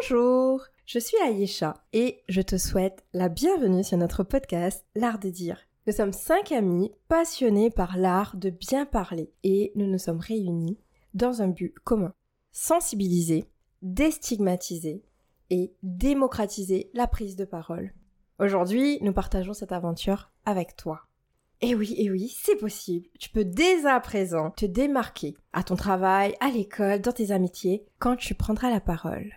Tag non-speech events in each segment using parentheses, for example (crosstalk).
Bonjour, je suis Aïcha et je te souhaite la bienvenue sur notre podcast L'art de dire. Nous sommes cinq amis passionnés par l'art de bien parler et nous nous sommes réunis dans un but commun. Sensibiliser, déstigmatiser et démocratiser la prise de parole. Aujourd'hui, nous partageons cette aventure avec toi. Et oui, et oui, c'est possible. Tu peux dès à présent te démarquer à ton travail, à l'école, dans tes amitiés, quand tu prendras la parole.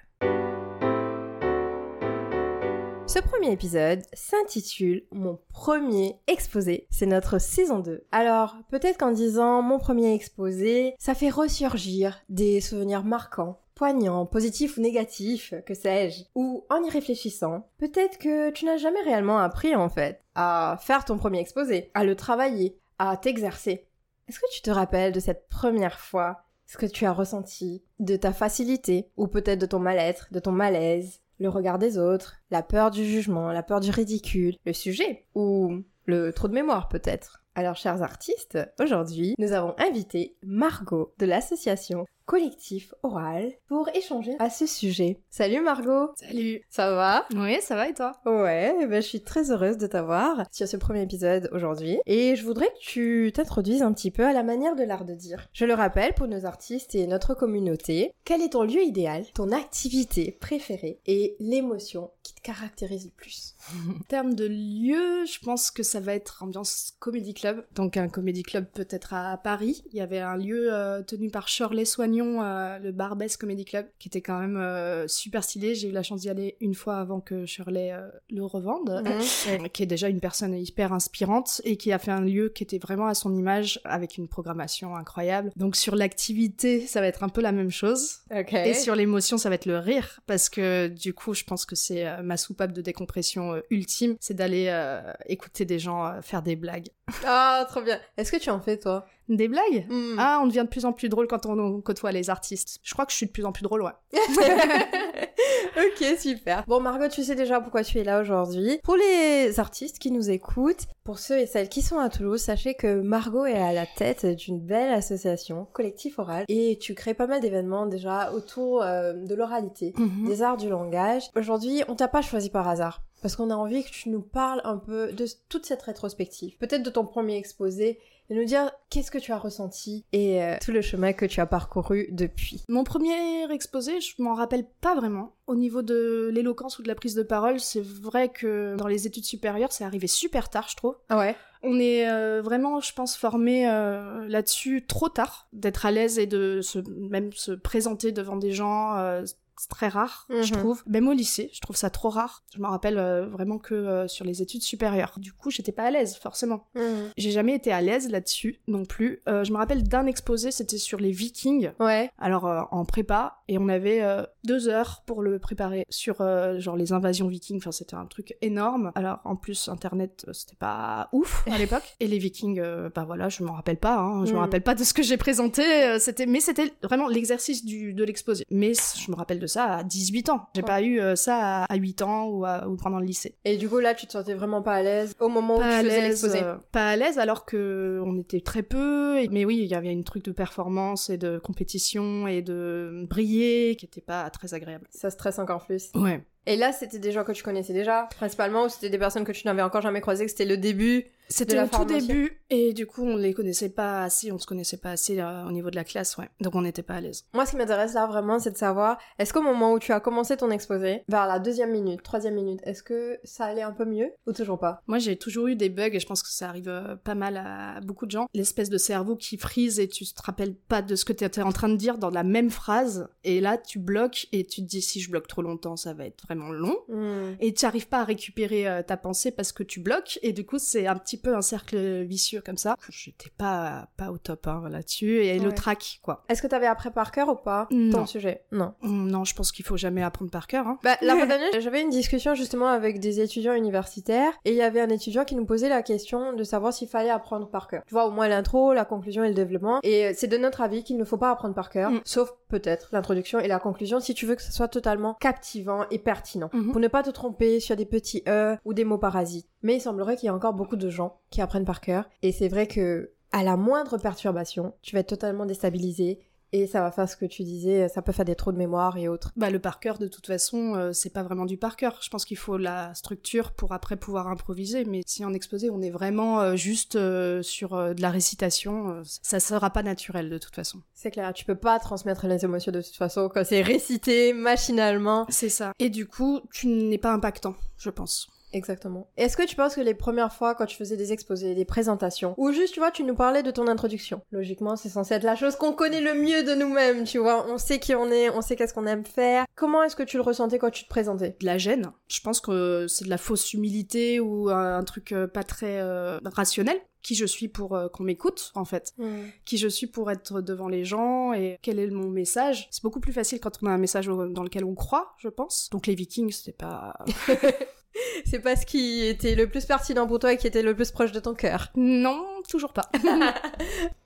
Ce premier épisode s'intitule Mon premier exposé. C'est notre saison 2. Alors, peut-être qu'en disant mon premier exposé, ça fait ressurgir des souvenirs marquants poignant, positif ou négatif, que sais-je, ou en y réfléchissant, peut-être que tu n'as jamais réellement appris en fait à faire ton premier exposé, à le travailler, à t'exercer. Est-ce que tu te rappelles de cette première fois, ce que tu as ressenti, de ta facilité, ou peut-être de ton mal-être, de ton malaise, le regard des autres, la peur du jugement, la peur du ridicule, le sujet, ou le trou de mémoire peut-être. Alors, chers artistes, aujourd'hui, nous avons invité Margot de l'association Collectif Oral pour échanger à ce sujet. Salut Margot Salut Ça va? Oui, ça va et toi? Ouais, eh ben, je suis très heureuse de t'avoir sur ce premier épisode aujourd'hui. Et je voudrais que tu t'introduises un petit peu à la manière de l'art de dire. Je le rappelle pour nos artistes et notre communauté, quel est ton lieu idéal, ton activité préférée et l'émotion qui te caractérise le plus? (laughs) En termes de lieu, je pense que ça va être ambiance comédie club. Donc un comédie club peut-être à Paris. Il y avait un lieu euh, tenu par Shirley Soignon, euh, le Barbès Comedy Club, qui était quand même euh, super stylé. J'ai eu la chance d'y aller une fois avant que Shirley le revende, qui est déjà une personne hyper inspirante et qui a fait un lieu qui était vraiment à son image avec une programmation incroyable. Donc sur l'activité, ça va être un peu la même chose. Et sur l'émotion, ça va être le rire, parce que du coup, je pense que c'est euh, ma soupape de décompression euh, ultime, c'est d'aller euh, écouter des gens euh, faire des blagues. Ah, trop bien. Est-ce que tu en fais toi? Des blagues Hmm. Ah, on devient de plus en plus drôle quand on côtoie les artistes. Je crois que je suis de plus en plus drôle, ouais. (laughs) ok, super. Bon, Margot, tu sais déjà pourquoi tu es là aujourd'hui. Pour les artistes qui nous écoutent, pour ceux et celles qui sont à Toulouse, sachez que Margot est à la tête d'une belle association, Collectif Oral, et tu crées pas mal d'événements déjà autour euh, de l'oralité, des arts du langage. Aujourd'hui, on t'a pas choisi par hasard. Parce qu'on a envie que tu nous parles un peu de toute cette rétrospective. Peut-être de ton premier exposé, et nous dire qu'est-ce que tu as ressenti et euh, tout le chemin que tu as parcouru depuis. Mon premier exposé, je m'en rappelle pas vraiment. Au niveau de l'éloquence ou de la prise de parole, c'est vrai que dans les études supérieures, c'est arrivé super tard, je trouve. Ah ouais? On est euh, vraiment, je pense, formé euh, là-dessus trop tard, d'être à l'aise et de se, même se présenter devant des gens. C'est très rare, je Mhm. trouve. Même au lycée, je trouve ça trop rare. Je me rappelle euh, vraiment que euh, sur les études supérieures. Du coup, j'étais pas à l'aise, forcément. J'ai jamais été à l'aise là-dessus non plus. Euh, je me rappelle d'un exposé, c'était sur les Vikings. Ouais. Alors en prépa, et on avait deux heures pour le préparer sur genre les invasions vikings. Enfin, c'était un truc énorme. Alors en plus, Internet, c'était pas ouf à (laughs) l'époque. Et les Vikings, bah voilà, je m'en rappelle pas. Hein, je Mm. me rappelle pas de ce que j'ai présenté. c'était, mais c'était vraiment l'exercice du de l'exposé. Mais je me rappelle de ça à 18 ans. J'ai Ouais. pas eu euh, ça à, à 8 ans ou, à- ou pendant le lycée. Et du coup, là, tu te sentais vraiment pas à l'aise au moment où Pas tu faisais l'exposé. euh, pas à l'aise alors que on était très peu. et- Mais oui, il y avait une truc de performance et de compétition et de briller qui était pas très agréable. Ça stresse encore plus. Ouais. Et là, c'était des gens que tu connaissais déjà, principalement, ou c'était des personnes que tu n'avais encore jamais croisées, que c'était le début C'était au tout début et du coup on les connaissait pas assez, on se connaissait pas assez euh, au niveau de la classe, ouais. Donc on n'était pas à l'aise. Moi, ce qui m'intéresse là vraiment, c'est de savoir, est-ce qu'au moment où tu as commencé ton exposé, vers la deuxième minute, troisième minute, est-ce que ça allait un peu mieux ou toujours pas? Moi j'ai toujours eu des bugs et je pense que ça arrive euh, pas mal à beaucoup de gens. L'espèce de cerveau qui frise et tu te rappelles pas de ce que tu étais en train de dire dans la même phrase et là tu bloques et tu te dis si je bloque trop longtemps ça va être vraiment long. Hmm. et tu n'arrives pas à récupérer euh, ta pensée parce que tu bloques et du coup c'est un petit peu un cercle vicieux comme ça j'étais pas pas au top hein, là-dessus et le track quoi Est-ce que t'avais appris par cœur ou pas Non. ton sujet? Non. Hum, non je pense qu'il faut jamais apprendre par cœur hein. Bah, la (laughs) fois dernière, j'avais une discussion justement avec des étudiants universitaires et il y avait un étudiant qui nous posait la question de savoir s'il fallait apprendre par cœur. Tu vois, au moins l'intro, la conclusion et le développement. Et euh, c'est de notre avis qu'il ne faut pas apprendre par cœur, Mm. sauf peut-être l'introduction et la conclusion si tu veux que ce soit totalement captivant et pertinent. Mhm. Pour ne pas te tromper sur des petits E ou des mots parasites. Mais il semblerait qu'il y a encore beaucoup de gens qui apprennent par cœur et c'est vrai que à la moindre perturbation, tu vas être totalement déstabilisé Et ça va faire ce que tu disais, ça peut faire des trous de mémoire et autres. Bah le par cœur de toute façon, euh, c'est pas vraiment du par cœur. Je pense qu'il faut la structure pour après pouvoir improviser. Mais si en exposé on est vraiment euh, juste euh, sur de la récitation, ça sera pas naturel de toute façon. C'est clair, tu peux pas transmettre les émotions de toute façon quand c'est récité machinalement. C'est ça. Et du coup, tu n'es pas impactant, je pense. Exactement. Est-ce que tu penses que les premières fois quand tu faisais des exposés, des présentations, ou juste, tu vois, tu nous parlais de ton introduction. Logiquement, c'est censé être la chose qu'on connaît le mieux de nous-mêmes, tu vois. On sait qui on est, on sait qu'est-ce qu'on aime faire. Comment est-ce que tu le ressentais quand tu te présentais? De la gêne. Je pense que c'est de la fausse humilité ou un truc euh, pas très euh, rationnel qui je suis pour euh, qu'on m'écoute en fait, qui je suis pour être devant les gens et quel est mon message. C'est beaucoup plus facile quand on a un message dans lequel on croit, je pense. Donc les Vikings, c'est pas (laughs) (laughs) C'est pas ce qui était le plus pertinent pour toi et qui était le plus proche de ton cœur? Non, toujours pas. (laughs)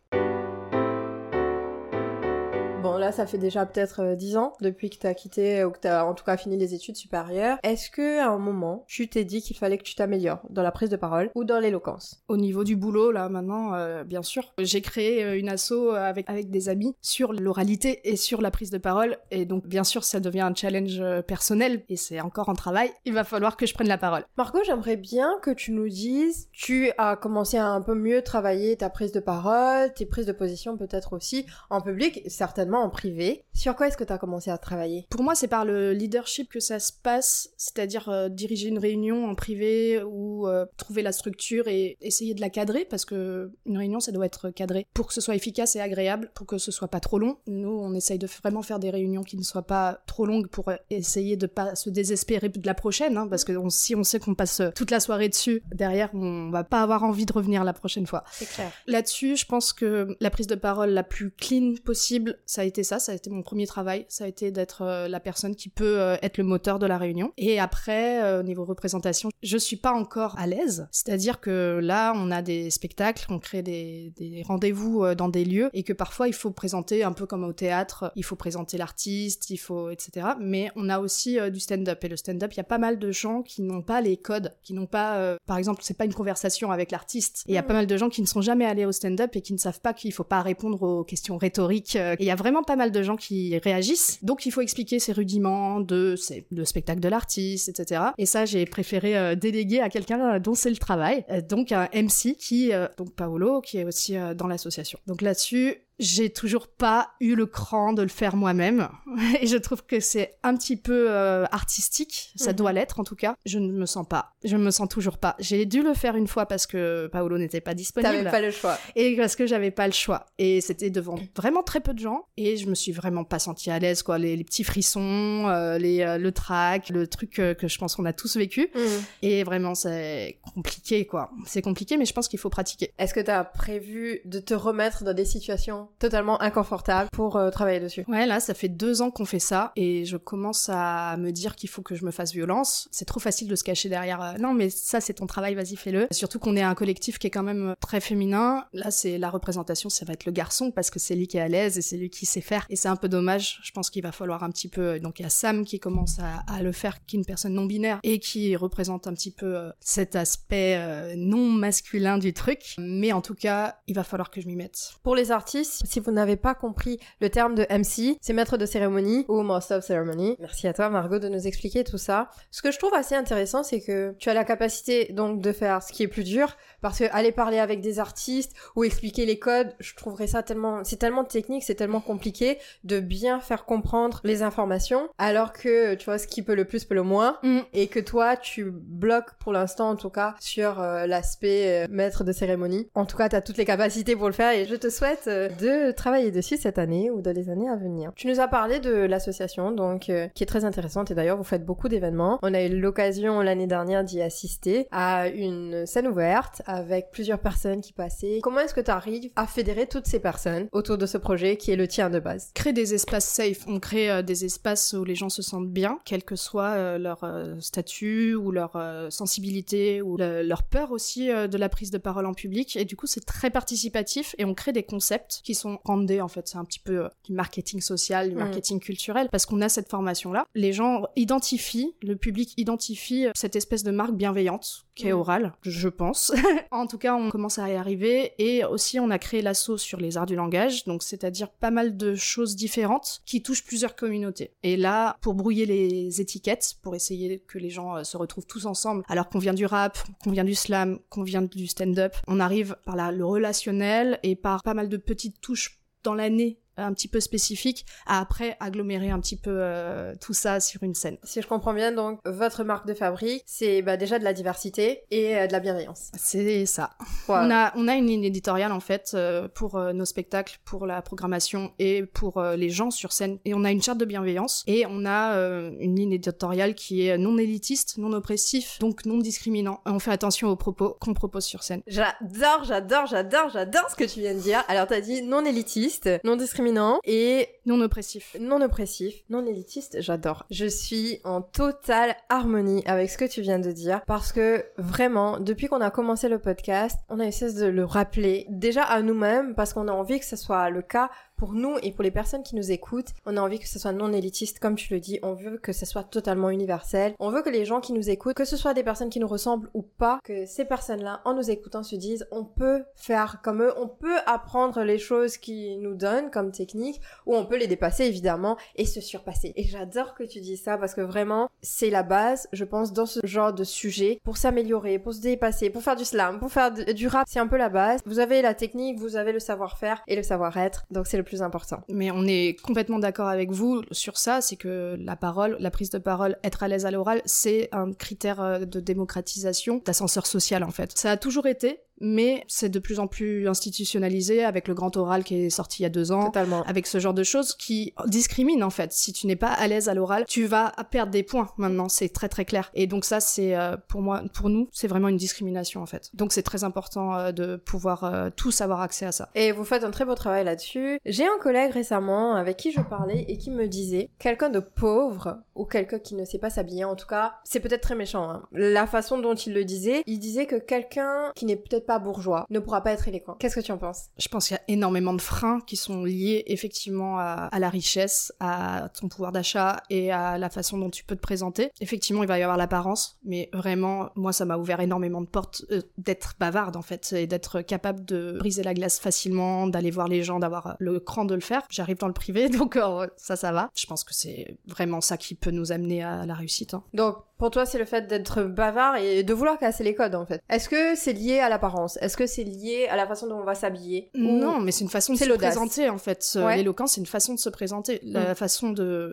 Bon, là, ça fait déjà peut-être 10 euh, ans depuis que t'as quitté ou que t'as en tout cas fini les études supérieures. Est-ce que à un moment, tu t'es dit qu'il fallait que tu t'améliores dans la prise de parole ou dans l'éloquence? Au niveau du boulot, là, maintenant, euh, bien sûr, j'ai créé euh, une asso avec, avec des amis sur l'oralité et sur la prise de parole. Et donc, bien sûr, ça devient un challenge personnel et c'est encore en travail. Il va falloir que je prenne la parole. Margot, j'aimerais bien que tu nous dises, tu as commencé à un peu mieux travailler ta prise de parole, tes prises de position peut-être aussi en public, certainement en privé. Sur quoi est-ce que tu as commencé à travailler? Pour moi, c'est par le leadership que ça se passe, c'est-à-dire euh, diriger une réunion en privé ou euh, trouver la structure et essayer de la cadrer parce que une réunion, ça doit être cadré pour que ce soit efficace et agréable, pour que ce soit pas trop long. Nous, on essaye de vraiment faire des réunions qui ne soient pas trop longues pour essayer de pas se désespérer de la prochaine, hein, parce que si on sait qu'on passe toute la soirée dessus, derrière, on va pas avoir envie de revenir la prochaine fois. C'est clair. Là-dessus, je pense que la prise de parole la plus clean possible, ça a été ça, ça a été mon premier travail, ça a été d'être euh, la personne qui peut euh, être le moteur de la réunion. Et après, euh, au niveau représentation, je suis pas encore à l'aise, c'est-à-dire que là, on a des spectacles, on crée des, rendez-vous dans des lieux, et que parfois il faut présenter un peu comme au théâtre, il faut présenter l'artiste, il faut etc. Mais on a aussi du stand-up, et le stand-up, il y a pas mal de gens qui n'ont pas les codes, qui n'ont pas, par exemple, c'est pas une conversation avec l'artiste. Il y a mm. pas mal de gens qui ne sont jamais allés au stand-up et qui ne savent pas qu'il faut pas répondre aux questions rhétoriques. Et il y a vraiment pas mal de gens qui réagissent. Donc il faut expliquer ces rudiments de, de spectacle de l'artiste, etc. Et ça, j'ai préféré euh, déléguer à quelqu'un euh, dont c'est le travail. Euh, donc un MC qui, donc Paolo, qui est aussi dans l'association. Donc là-dessus, j'ai toujours pas eu le cran de le faire moi-même (laughs) et je trouve que c'est un petit peu euh, artistique, ça mhm. doit l'être en tout cas. Je ne me sens pas, je ne me sens toujours pas. J'ai dû le faire une fois parce que Paolo n'était pas disponible. T'avais pas le choix. Et parce que j'avais pas le choix et c'était devant vraiment très peu de gens et je me suis vraiment pas sentie à l'aise quoi, les, petits frissons, euh, les euh, le trac, le truc que je pense qu'on a tous vécu mhm. et vraiment c'est compliqué quoi. C'est compliqué mais je pense qu'il faut pratiquer. Est-ce que tu as prévu de te remettre dans des situations totalement inconfortable pour euh, travailler dessus. Ouais, là, ça fait deux ans qu'on fait ça et je commence à me dire qu'il faut que je me fasse violence. C'est trop facile de se cacher derrière. Euh, non, mais ça, c'est ton travail, vas-y, fais-le. Surtout qu'on est un collectif qui est quand même très féminin. Là, c'est la représentation, ça va être le garçon parce que c'est lui qui est à l'aise et c'est lui qui sait faire. Et c'est un peu dommage. Je pense qu'il va falloir un petit peu. Donc, il y a Sam qui commence à, le faire, qui est une personne non binaire et qui représente un petit peu euh, cet aspect non masculin du truc. Mais en tout cas, il va falloir que je m'y mette. Pour les artistes, si vous n'avez pas compris le terme de MC, c'est maître de cérémonie ou master of ceremony. Merci à toi Margot de nous expliquer tout ça. Ce que je trouve assez intéressant, c'est que tu as la capacité donc de faire ce qui est plus dur, parce que aller parler avec des artistes ou expliquer les codes, je trouverais ça tellement, c'est tellement technique, c'est tellement compliqué de bien faire comprendre les informations, alors que tu vois ce qui peut le plus peut le moins, mm. et que toi tu bloques pour l'instant en tout cas sur euh, l'aspect euh, maître de cérémonie. En tout cas, tu as toutes les capacités pour le faire et je te souhaite euh, de travailler dessus cette année ou dans les années à venir. Tu nous as parlé de l'association donc qui est très intéressante et d'ailleurs vous faites beaucoup d'événements. On a eu l'occasion l'année dernière d'y assister à une scène ouverte avec plusieurs personnes qui passaient. Comment est-ce que tu arrives à fédérer toutes ces personnes autour de ce projet qui est le tien de base? Créer des espaces safe. On crée euh, des espaces où les gens se sentent bien, quel que soit euh, leur euh, statut ou leur sensibilité ou leur peur aussi de la prise de parole en public. Et du coup, c'est très participatif et on crée des concepts qui sont rendés en fait. C'est un petit peu du marketing social, du mm. marketing culturel parce qu'on a cette formation-là. Les gens identifient, le public identifie cette espèce de marque bienveillante qu'est Mm. oral, je pense. (laughs) en tout cas, on commence à y arriver et aussi on a créé l'assaut sur les arts du langage, donc c'est-à-dire pas mal de choses différentes qui touchent plusieurs communautés. Et là, pour brouiller les étiquettes, pour essayer que les gens euh, se retrouvent tous ensemble, alors qu'on vient du rap, qu'on vient du slam, qu'on vient du stand-up, on arrive par la- le relationnel et par pas mal de petites touches dans l'année un petit peu spécifiques à après agglomérer un petit peu euh, tout ça sur une scène. Si je comprends bien, donc, votre marque de fabrique, c'est bah, déjà de la diversité et euh, de la bienveillance. C'est ça. On a, on a une ligne éditoriale en fait euh, pour nos spectacles, pour la programmation et pour les gens sur scène. Et on a une charte de bienveillance et on a une ligne éditoriale qui est non élitiste, non oppressif, donc non discriminant. On fait attention aux propos qu'on propose sur scène. J'adore, j'adore, j'adore, j'adore ce que tu viens de dire. Alors, t'as dit non élitiste, non discriminant et Non oppressif. non oppressif, non élitiste, j'adore. Je suis en totale harmonie avec ce que tu viens de dire parce que vraiment, depuis qu'on a commencé le podcast, on a essayé de le rappeler déjà à nous-mêmes parce qu'on a envie que ce soit le cas pour nous et pour les personnes qui nous écoutent. On a envie que ce soit non élitiste, comme tu le dis. On veut que ce soit totalement universel. On veut que les gens qui nous écoutent, que ce soit des personnes qui nous ressemblent ou pas, que ces personnes-là, en nous écoutant, se disent on peut faire comme eux, on peut apprendre les choses qu'ils nous donnent comme technique ou on peut les dépasser évidemment et se surpasser. Et j'adore que tu dis ça parce que vraiment c'est la base, je pense, dans ce genre de sujet pour s'améliorer, pour se dépasser, pour faire du slam, pour faire du rap, c'est un peu la base. Vous avez la technique, vous avez le savoir-faire et le savoir-être, donc c'est le plus important. Mais on est complètement d'accord avec vous sur ça, c'est que la parole, la prise de parole, être à l'aise à l'oral, c'est un critère euh, de démocratisation, d'ascenseur social en fait. Ça a toujours été, mais c'est de plus en plus institutionnalisé avec le grand oral qui est sorti il y a deux ans. Totalement. Avec ce genre de choses qui discriminent en fait. Si tu n'es pas à l'aise à l'oral, tu vas perdre des points maintenant, c'est très très clair. Et donc ça, c'est euh, pour moi, pour nous, c'est vraiment une discrimination en fait. Donc c'est très important euh, de pouvoir euh, tous avoir accès à ça. Et vous faites un très beau travail là-dessus. J'ai un collègue récemment avec qui je parlais et qui me disait quelqu'un de pauvre ou quelqu'un qui ne sait pas s'habiller, en tout cas, c'est peut-être très méchant. hein. La façon dont il le disait, il disait que quelqu'un qui n'est peut-être pas bourgeois ne pourra pas être élégant. Qu'est-ce que tu en penses? Je pense qu'il y a énormément de freins qui sont liés effectivement à, à la richesse, à ton pouvoir d'achat et à la façon dont tu peux te présenter. Effectivement, il va y avoir l'apparence, mais vraiment, moi, ça m'a ouvert énormément de portes euh, d'être bavarde en fait et d'être capable de briser la glace facilement, d'aller voir les gens, d'avoir le cran de le faire. J'arrive dans le privé, (laughs) donc euh, ça, ça va. Je pense que c'est vraiment ça qui peut nous amener à la réussite. hein. Donc, pour toi, c'est le fait d'être bavard et de vouloir casser les codes, en fait. Est-ce que c'est lié à l'apparence? Est-ce que c'est lié à la façon dont on va s'habiller? Non, mais c'est une façon de se présenter en fait. Ouais. L'éloquence, c'est une façon de se présenter. La Mm. façon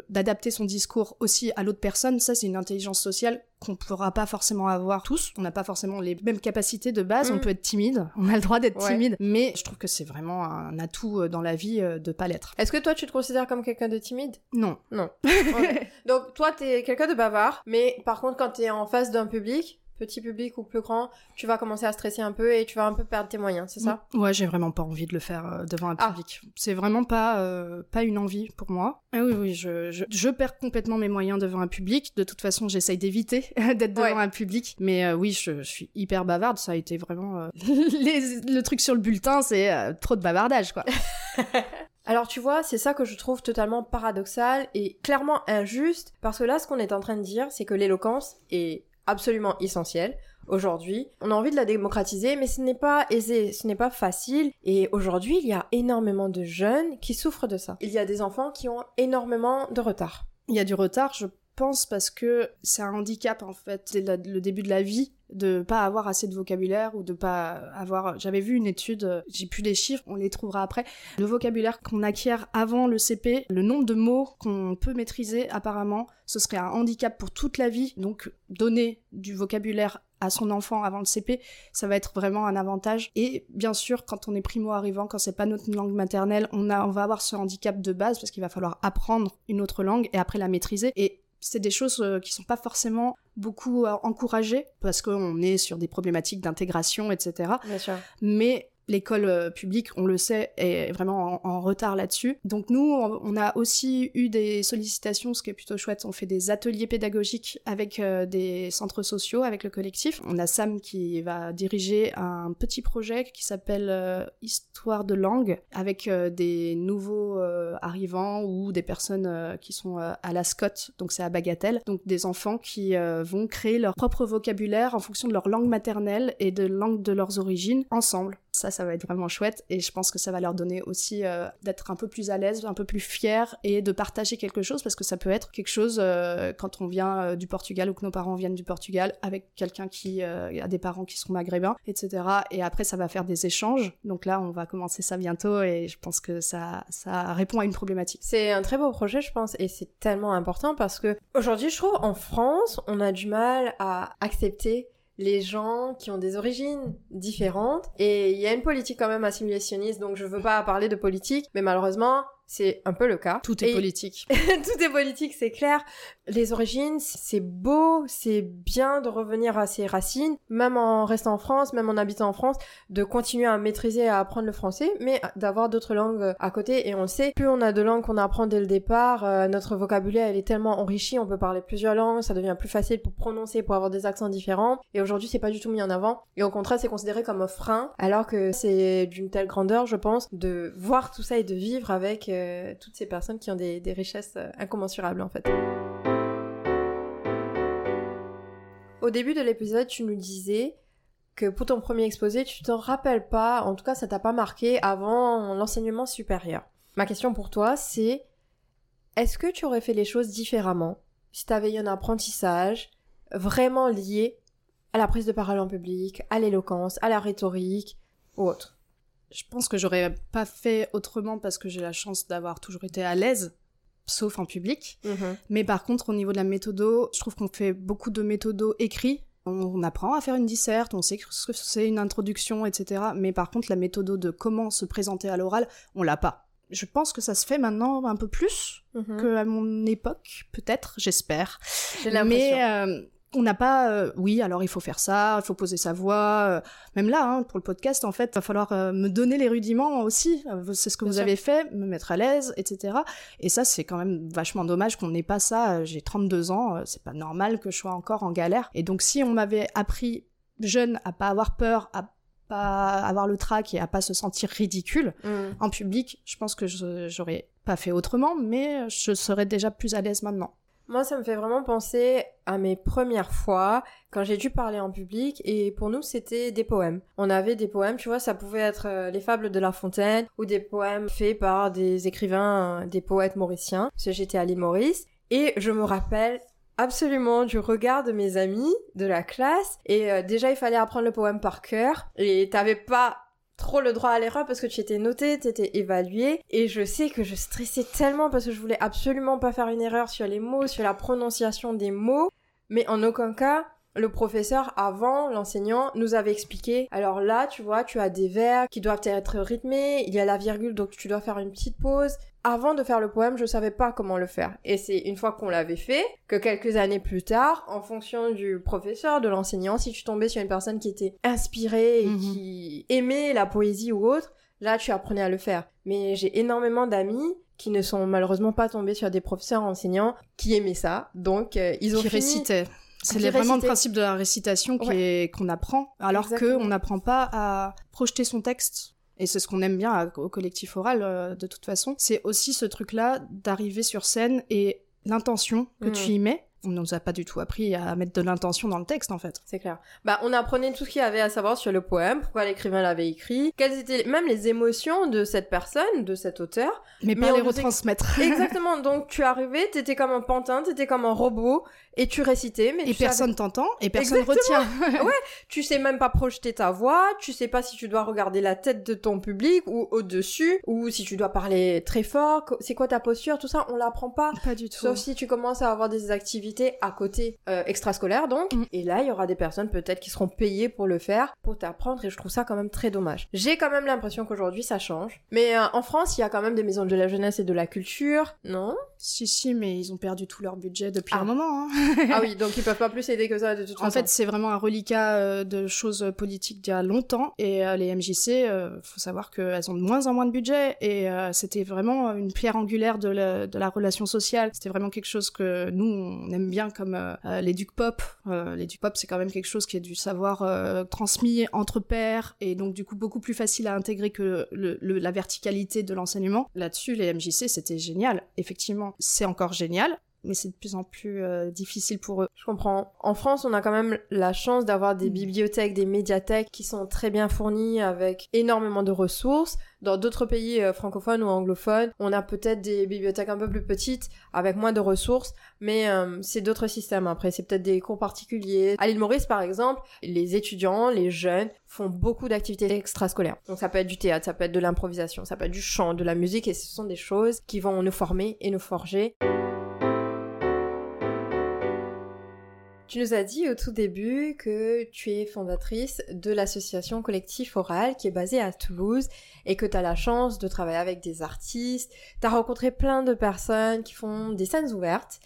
d'adapter son discours aussi à l'autre personne, ça c'est une intelligence sociale qu'on pourra pas forcément avoir tous. On n'a pas forcément les mêmes capacités de base. Mm. On peut être timide, (laughs) on a le droit d'être Ouais. timide, mais je trouve que c'est vraiment un atout euh, dans la vie euh, de pas l'être. Est-ce que toi, tu te considères comme quelqu'un de timide? Non. Non. (laughs) Donc, toi, t'es quelqu'un de bavard, mais par contre, quand t'es en face d'un public, petit public ou plus grand, tu vas commencer à stresser un peu et tu vas un peu perdre tes moyens, c'est ça? Ouais, j'ai vraiment pas envie de le faire euh, devant un Ah. public. C'est vraiment pas euh, pas une envie pour moi. Ah oui, oui, je, je, je perds complètement mes moyens devant un public. De toute façon, j'essaye d'éviter (laughs) d'être devant Ouais. un public. Mais euh, oui, je, je suis hyper bavarde. Ça a été vraiment euh, (laughs) les- le truc sur le bulletin, c'est trop de bavardage, quoi. (laughs) Alors tu vois, c'est ça que je trouve totalement paradoxal et clairement injuste, parce que là, ce qu'on est en train de dire, c'est que l'éloquence est absolument essentielle. Aujourd'hui, on a envie de la démocratiser, mais ce n'est pas aisé, ce n'est pas facile. Et aujourd'hui, il y a énormément de jeunes qui souffrent de ça. Il y a des enfants qui ont énormément de retard. Il y a du retard, je pense, parce que c'est un handicap en fait. La- le début de la vie de pas avoir assez de vocabulaire ou de pas avoir. J'avais vu une étude, j'ai plus les chiffres, on les trouvera après. Le vocabulaire qu'on acquiert avant le CP, le nombre de mots qu'on peut maîtriser apparemment, ce serait un handicap pour toute la vie. Donc donner du vocabulaire à son enfant avant le CP, ça va être vraiment un avantage. Et bien sûr, quand on est primo arrivant, quand c'est pas notre langue maternelle, on a, on va avoir ce handicap de base parce qu'il va falloir apprendre une autre langue et après la maîtriser. Et c'est des choses euh, qui sont pas forcément beaucoup euh, encouragées parce qu'on est sur des problématiques d'intégration, etc. Bien sûr. Mais l'école euh, publique, on le sait, est vraiment en, retard là-dessus. Donc nous, on a aussi eu des sollicitations, ce qui est plutôt chouette. On fait des ateliers pédagogiques avec euh, des centres sociaux, avec le collectif. On a Sam qui va diriger un petit projet qui s'appelle euh, Histoire de langue, avec des nouveaux arrivants ou des personnes qui sont à la Scott, donc c'est à Bagatelle. Donc des enfants qui vont créer leur propre vocabulaire en fonction de leur langue maternelle et de langue de leurs origines ensemble. Ça va être vraiment chouette et je pense que ça va leur donner aussi euh, d'être un peu plus à l'aise, un peu plus fiers et de partager quelque chose parce que ça peut être quelque chose euh, quand on vient euh, du Portugal ou que nos parents viennent du Portugal avec quelqu'un qui a des parents qui sont maghrébins, etc. Et après, ça va faire des échanges. Donc là, on va commencer ça bientôt et je pense que ça, ça répond à une problématique. C'est un très beau projet, je pense, et c'est tellement important parce que aujourd'hui, je trouve, en France, on a du mal à accepter les gens qui ont des origines différentes. Et il y a une politique quand même assimilationniste, donc je veux pas parler de politique, mais malheureusement, c'est un peu le cas. Tout est politique. (laughs) Tout est politique, c'est clair. Les origines, c'est beau, c'est bien de revenir à ses racines, même en restant en France, même en habitant en France, de continuer à maîtriser et à apprendre le français, mais d'avoir d'autres langues à côté. Et on le sait, plus on a de langues qu'on apprend dès le départ, euh, notre vocabulaire, est tellement enrichi, on peut parler plusieurs langues, ça devient plus facile pour prononcer, pour avoir des accents différents. Et aujourd'hui, c'est pas du tout mis en avant. Et au contraire, c'est considéré comme un frein, alors que c'est d'une telle grandeur, je pense, de voir tout ça et de vivre avec euh, toutes ces personnes qui ont des, richesses euh, incommensurables en fait. Au début de l'épisode, tu nous disais que pour ton premier exposé, tu t'en rappelles pas, en tout cas ça t'a pas marqué avant l'enseignement supérieur. Ma question pour toi, c'est est-ce que tu aurais fait les choses différemment si tu avais eu un apprentissage vraiment lié à la prise de parole en public, à l'éloquence, à la rhétorique ou autre? Je pense que j'aurais pas fait autrement parce que j'ai la chance d'avoir toujours été à l'aise, sauf en public. Mhm. Mais par contre, au niveau de la méthodo, je trouve qu'on fait beaucoup de méthodo écrits. On apprend à faire une disserte, on sait ce que c'est une introduction, etc. Mais par contre, la méthode de comment se présenter à l'oral, on l'a pas. Je pense que ça se fait maintenant un peu plus mhm. qu'à mon époque, peut-être, j'espère. Mais euh, on n'a pas, euh, oui, alors il faut faire ça, il faut poser sa voix. Euh, même là, hein, pour le podcast, en fait, il va falloir euh, me donner les rudiments aussi. c'est ce que vous avez fait, me mettre à l'aise, etc. Et ça, c'est quand même vachement dommage qu'on n'ait pas ça. J'ai 32 ans, c'est pas normal que je sois encore en galère. Et donc, si on m'avait appris jeune à pas avoir peur, à pas avoir le trac et à pas se sentir ridicule mm. en public, je pense que j'aurais pas fait autrement, mais je serais déjà plus à l'aise maintenant. Moi, ça me fait vraiment penser à mes premières fois quand j'ai dû parler en public et pour nous, c'était des poèmes. On avait des poèmes, tu vois, ça pouvait être euh, les fables de La Fontaine ou des poèmes faits par des écrivains, euh, des poètes mauriciens. Parce que j'étais à l'île Maurice et je me rappelle absolument du regard de mes amis de la classe et euh, déjà il fallait apprendre le poème par cœur et t'avais pas trop le droit à l'erreur parce que tu étais noté, tu étais évalué. Et je sais que je stressais tellement parce que je voulais absolument pas faire une erreur sur les mots, sur la prononciation des mots, mais en aucun cas le professeur avant l'enseignant nous avait expliqué alors là tu vois tu as des vers qui doivent être rythmés il y a la virgule donc tu dois faire une petite pause avant de faire le poème, je savais pas comment le faire. Et c'est une fois qu'on l'avait fait que quelques années plus tard, en fonction du professeur, de l'enseignant, si tu tombais sur une personne qui était inspirée et mhm. qui aimait la poésie ou autre, là tu apprenais à le faire. Mais j'ai énormément d'amis qui ne sont malheureusement pas tombés sur des professeurs enseignants qui aimaient ça. Donc euh, ils ont qui récitaient. C'est vraiment le principe de la récitation qu'on apprend, alors qu'on n'apprend pas à projeter son texte. Et c'est ce qu'on aime bien au collectif oral euh, de toute façon, c'est aussi ce truc-là d'arriver sur scène et l'intention que tu mm. y mets on nous a pas du tout appris à mettre de l'intention dans le texte en fait. C'est clair. Bah on apprenait tout ce qu'il y avait à savoir sur le poème, pourquoi l'écrivain l'avait écrit, quelles étaient même les émotions de cette personne, de cet auteur. Mais, pas les retransmettre. (laughs) Exactement. Donc tu arrivais, t'étais comme un pantin, t'étais comme un robot et tu récitais. Mais et personne t'entend et personne retient. (laughs) ouais. Tu sais même pas projeter ta voix, tu sais pas si tu dois regarder la tête de ton public ou au-dessus ou si tu dois parler très fort. C'est quoi ta posture, tout ça on l'apprend pas. Pas du tout. Sauf si tu commences à avoir des activités à côté euh, extrascolaire donc. Mm. Et là, il y aura des personnes peut-être qui seront payées pour le faire, pour t'apprendre et je trouve ça quand même très dommage. J'ai quand même l'impression qu'aujourd'hui ça change. Mais euh, en France, il y a quand même des maisons de la jeunesse et de la culture, non? Si, si, mais ils ont perdu tout leur budget depuis un Ah. moment. hein. (laughs) ah oui, (laughs) donc ils peuvent pas plus aider que ça de toute façon. En fait, c'est vraiment un reliquat euh, de choses politiques d'il y a longtemps. Et euh, les MJC, euh, faut savoir qu'elles ont de moins en moins de budget. Et euh, c'était vraiment une pierre angulaire de la, de la relation sociale. C'était vraiment quelque chose que nous, on aime bien comme euh, euh, les Duc Pop. Euh, les Duc Pop, c'est quand même quelque chose qui est du savoir euh, transmis entre pairs. Et donc, du coup, beaucoup plus facile à intégrer que le- le- la verticalité de l'enseignement. Là-dessus, les MJC, c'était génial. Effectivement, c'est encore génial. Mais c'est de plus en plus euh, difficile pour eux. Je comprends. En France, on a quand même la chance d'avoir des Mm. bibliothèques, des médiathèques qui sont très bien fournies avec énormément de ressources. Dans d'autres pays euh, francophones ou anglophones, on a peut-être des bibliothèques un peu plus petites avec moins de ressources, mais euh, c'est d'autres systèmes. Après, c'est peut-être des cours particuliers. À l'île Maurice, par exemple, les étudiants, les jeunes font beaucoup d'activités extrascolaires. Donc ça peut être du théâtre, ça peut être de l'improvisation, ça peut être du chant, de la musique, et ce sont des choses qui vont nous former et nous forger. Tu nous as dit au tout début que tu es fondatrice de l'association Collectif Oral qui est basée à Toulouse et que tu as la chance de travailler avec des artistes. Tu as rencontré plein de personnes qui font des scènes ouvertes.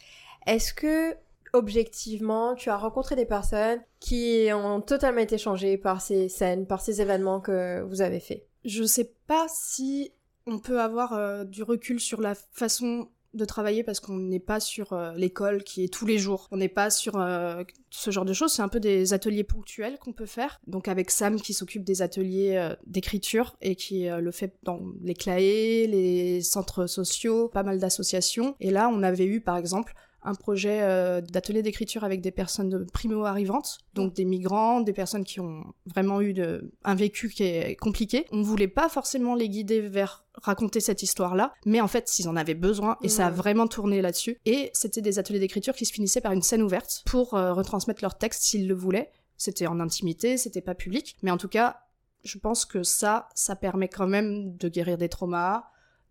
Est-ce que, objectivement, tu as rencontré des personnes qui ont totalement été changées par ces scènes, par ces événements que vous avez faits? Je sais pas si on peut avoir euh, du recul sur la façon de travailler parce qu'on n'est pas sur euh, l'école qui est tous les jours. On n'est pas sur euh, ce genre de choses. C'est un peu des ateliers ponctuels qu'on peut faire. Donc avec Sam qui s'occupe des ateliers euh, d'écriture et qui le fait dans les CLAE, les centres sociaux, pas mal d'associations. Et là, on avait eu par exemple un projet euh, d'atelier d'écriture avec des personnes de primo-arrivantes, donc des migrants, des personnes qui ont vraiment eu de, un vécu qui est compliqué. On voulait pas forcément les guider vers raconter cette histoire-là, mais en fait, s'ils en avaient besoin, et ça a vraiment tourné là-dessus. Et c'était des ateliers d'écriture qui se finissaient par une scène ouverte pour euh, retransmettre leur texte s'ils le voulaient. C'était en intimité, c'était pas public, mais en tout cas, je pense que ça, ça permet quand même de guérir des traumas,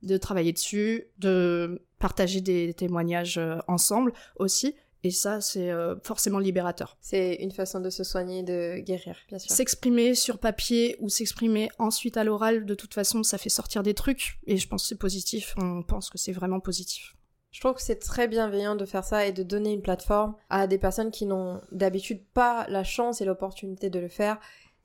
de travailler dessus, de partager des témoignages euh, ensemble aussi. Et ça, c'est euh, forcément libérateur. C'est une façon de se soigner, de guérir, bien sûr. S'exprimer sur papier ou s'exprimer ensuite à l'oral, de toute façon, ça fait sortir des trucs. Et je pense que c'est positif. On pense que c'est vraiment positif. Je trouve que c'est très bienveillant de faire ça et de donner une plateforme à des personnes qui n'ont d'habitude pas la chance et l'opportunité de le faire.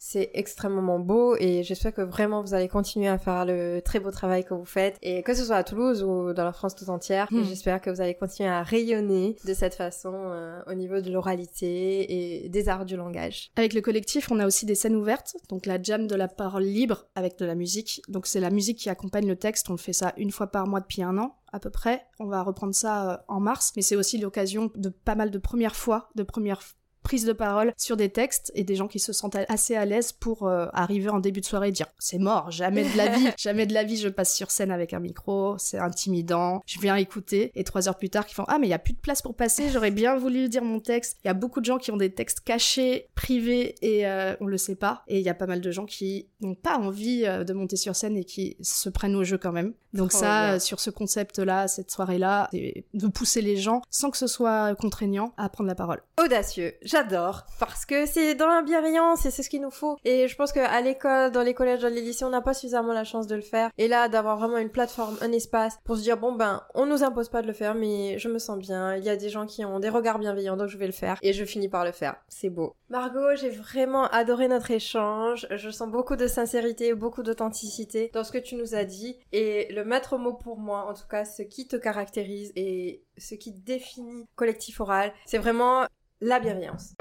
C'est extrêmement beau et j'espère que vraiment vous allez continuer à faire le très beau travail que vous faites et que ce soit à Toulouse ou dans la France tout entière. Mm. Et J'espère que vous allez continuer à rayonner de cette façon euh, au niveau de l'oralité et des arts du langage. Avec le collectif, on a aussi des scènes ouvertes, donc la jam de la parole libre avec de la musique. Donc c'est la musique qui accompagne le texte, on fait ça une fois par mois depuis un an à peu près. On va reprendre ça euh, en mars, mais c'est aussi l'occasion de pas mal de premières fois, de premières prises de parole sur des textes et des gens qui se sentent assez à l'aise pour euh, arriver en début de soirée et dire c'est mort, jamais de la vie, (laughs) jamais de la vie je passe sur scène avec un micro, c'est intimidant, je viens écouter et trois heures plus tard qui font ah mais il y a plus de place pour passer, j'aurais bien voulu dire mon texte. Il y a beaucoup de gens qui ont des textes cachés, privés et euh, on le sait pas et il y a pas mal de gens qui n'ont pas envie euh, de monter sur scène et qui se prennent au jeu quand même. Donc Trop ça euh, sur ce concept là, cette soirée là, de pousser les gens sans que ce soit contraignant à prendre la parole. audacieux. J'adore parce que c'est dans la bienveillance et c'est ce qu'il nous faut. Et je pense qu'à l'école, dans les collèges, dans les lycées, on n'a pas suffisamment la chance de le faire. Et là, d'avoir vraiment une plateforme, un espace pour se dire bon ben, on nous impose pas de le faire, mais je me sens bien. Il y a des gens qui ont des regards bienveillants, donc je vais le faire. Et je finis par le faire. C'est beau. Margot, j'ai vraiment adoré notre échange. Je sens beaucoup de sincérité, beaucoup d'authenticité dans ce que tu nous as dit. Et le maître mot pour moi, en tout cas, ce qui te caractérise et ce qui définit collectif oral, c'est vraiment la bienveillance.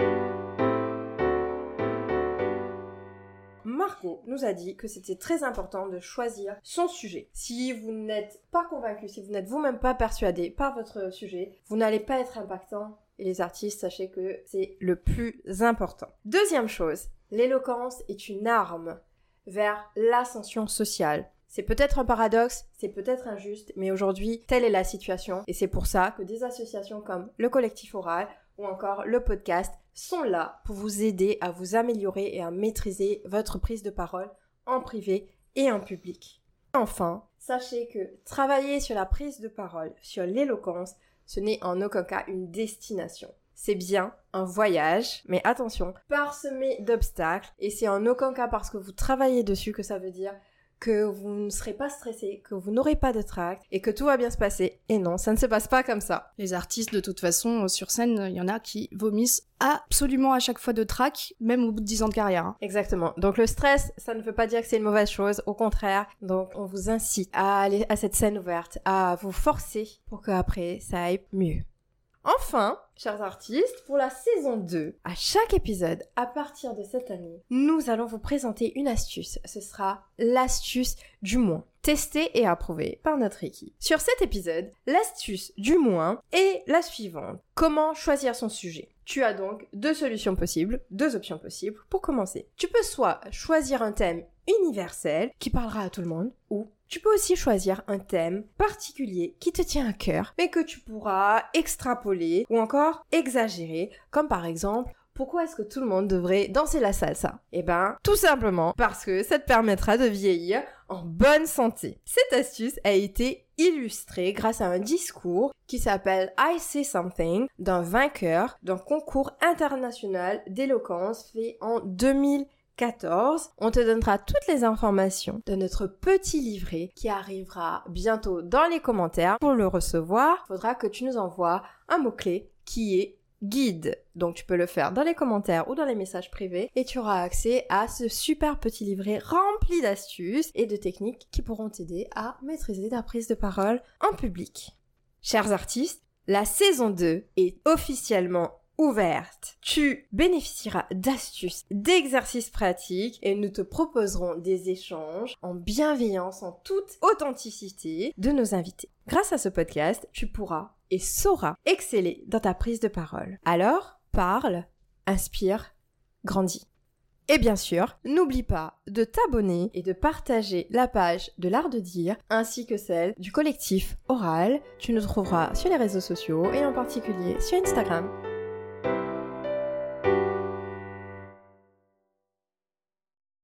Margot nous a dit que c'était très important de choisir son sujet. Si vous n'êtes pas convaincu, si vous n'êtes vous-même pas persuadé par votre sujet, vous n'allez pas être impactant. Et les artistes, sachez que c'est le plus important. Deuxième chose, l'éloquence est une arme vers l'ascension sociale. C'est peut-être un paradoxe, c'est peut-être injuste, mais aujourd'hui, telle est la situation. Et c'est pour ça que des associations comme le collectif oral ou encore le podcast sont là pour vous aider à vous améliorer et à maîtriser votre prise de parole en privé et en public. Enfin, sachez que travailler sur la prise de parole, sur l'éloquence, ce n'est en aucun cas une destination. C'est bien un voyage, mais attention, parsemé d'obstacles, et c'est en aucun cas parce que vous travaillez dessus que ça veut dire que vous ne serez pas stressé, que vous n'aurez pas de trac et que tout va bien se passer. Et non, ça ne se passe pas comme ça. Les artistes, de toute façon, sur scène, il y en a qui vomissent absolument à chaque fois de trac, même au bout de 10 ans de carrière. hein. Exactement. Donc le stress, ça ne veut pas dire que c'est une mauvaise chose, au contraire. Donc on vous incite à aller à cette scène ouverte, à vous forcer pour qu'après ça aille mieux. Enfin, chers artistes, pour la saison 2, à chaque épisode, à partir de cette année, nous allons vous présenter une astuce. Ce sera l'astuce du moins, testée et approuvée par notre équipe. Sur cet épisode, l'astuce du moins est la suivante. Comment choisir son sujet? Tu as donc deux solutions possibles, deux options possibles pour commencer. Tu peux soit choisir un thème universel qui parlera à tout le monde, ou tu peux aussi choisir un thème particulier qui te tient à cœur, mais que tu pourras extrapoler ou encore exagérer, comme par exemple pourquoi est-ce que tout le monde devrait danser la salsa? Eh ben, tout simplement parce que ça te permettra de vieillir en bonne santé. Cette astuce a été illustrée grâce à un discours qui s'appelle I Say Something d'un vainqueur d'un concours international d'éloquence fait en 2014. On te donnera toutes les informations de notre petit livret qui arrivera bientôt dans les commentaires. Pour le recevoir, il faudra que tu nous envoies un mot-clé qui est guide. Donc tu peux le faire dans les commentaires ou dans les messages privés et tu auras accès à ce super petit livret rempli d'astuces et de techniques qui pourront t'aider à maîtriser ta prise de parole en public. Chers artistes, la saison 2 est officiellement Tu bénéficieras d'astuces, d'exercices pratiques et nous te proposerons des échanges en bienveillance, en toute authenticité de nos invités. Grâce à ce podcast, tu pourras et sauras exceller dans ta prise de parole. Alors, parle, inspire, grandis. Et bien sûr, n'oublie pas de t'abonner et de partager la page de l'art de dire ainsi que celle du collectif oral. Tu nous trouveras sur les réseaux sociaux et en particulier sur Instagram.